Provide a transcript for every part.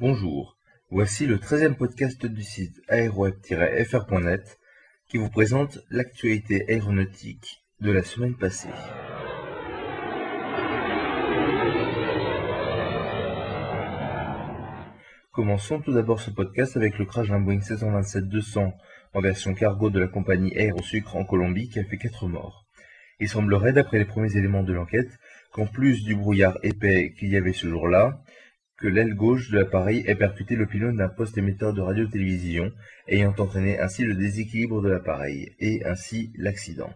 Bonjour, voici le 13e podcast du site aéroweb-fr.net qui vous présente l'actualité aéronautique de la semaine passée. Commençons tout d'abord ce podcast avec le crash d'un Boeing 727-200 en version cargo de la compagnie Air au Sucre en Colombie qui a fait 4 morts. Il semblerait, d'après les premiers éléments de l'enquête, qu'en plus du brouillard épais qu'il y avait ce jour-là, que l'aile gauche de l'appareil ait percuté le pylône d'un poste émetteur de radio-télévision, ayant entraîné ainsi le déséquilibre de l'appareil, et ainsi l'accident.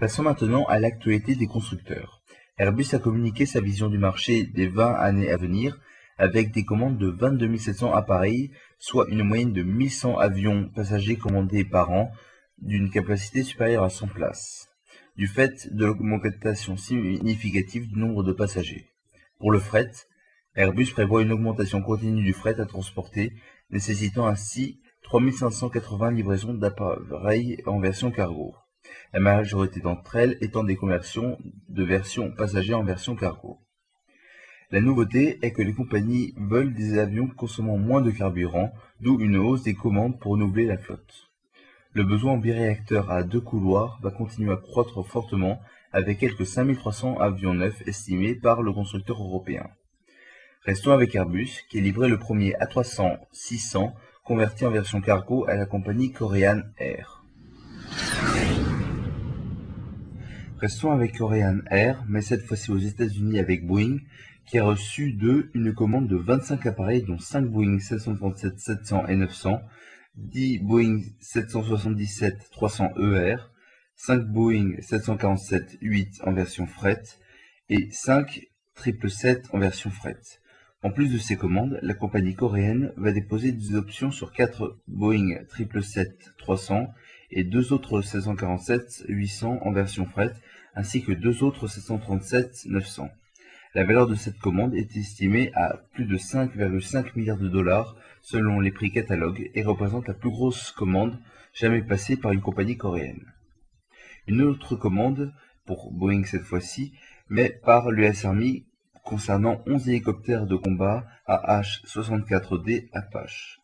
Passons maintenant à l'actualité des constructeurs. Airbus a communiqué sa vision du marché des 20 années à venir avec des commandes de 22 700 appareils, soit une moyenne de 1100 avions passagers commandés par an d'une capacité supérieure à 100 places, du fait de l'augmentation significative du nombre de passagers. Pour le fret, Airbus prévoit une augmentation continue du fret à transporter, nécessitant ainsi 3580 livraisons d'appareils en version cargo, la majorité d'entre elles étant des conversions de version passagers en version cargo. La nouveauté est que les compagnies veulent des avions consommant moins de carburant, d'où une hausse des commandes pour renouveler la flotte. Le besoin en biréacteurs à deux couloirs va continuer à croître fortement avec quelques 5300 avions neufs estimés par le constructeur européen. Restons avec Airbus, qui livré le premier A300-600 converti en version cargo à la compagnie Korean Air. Restons avec Korean Air, mais cette fois-ci aux États-Unis avec Boeing, qui a reçu d'eux une commande de 25 appareils, dont 5 Boeing 737-700 et 900, 10 Boeing 777-300ER, 5 Boeing 747-8 en version fret et 5 777 en version fret. En plus de ces commandes, la compagnie coréenne va déposer des options sur 4 Boeing 777-300 et deux autres 747-800 en version fret, ainsi que deux autres 737-900. La valeur de cette commande est estimée à plus de 5,5 milliards de dollars selon les prix catalogues et représente la plus grosse commande jamais passée par une compagnie coréenne. Une autre commande, pour Boeing cette fois-ci, mais par l'US Army concernant 11 hélicoptères de combat AH-64D Apache.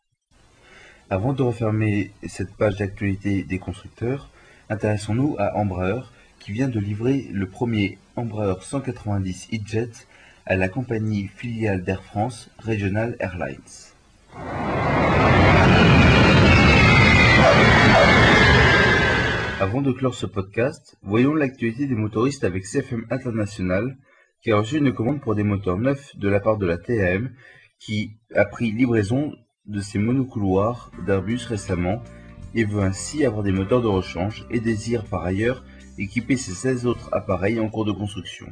Avant de refermer cette page d'actualité des constructeurs, intéressons-nous à Embraer qui vient de livrer le premier Embraer 190 E-Jet à la compagnie filiale d'Air France Regional Airlines. Avant de clore ce podcast, voyons l'actualité des motoristes avec CFM International qui a reçu une commande pour des moteurs neufs de la part de la TAM qui a pris livraison de ses monocouloirs d'Airbus récemment et veut ainsi avoir des moteurs de rechange et désire par ailleurs équiper ses 16 autres appareils en cours de construction.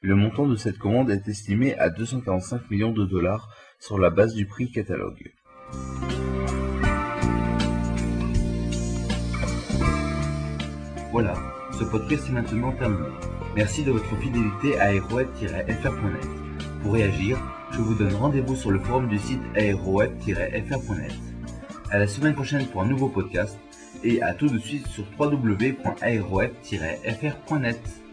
Le montant de cette commande est estimé à 245 millions de dollars sur la base du prix catalogue. Voilà, ce podcast est maintenant terminé. Merci de votre fidélité à aeroweb-fr.net. Pour réagir, je vous donne rendez-vous sur le forum du site aeroweb-fr.net. À la semaine prochaine pour un nouveau podcast et à tout de suite sur www.aeroweb-fr.net.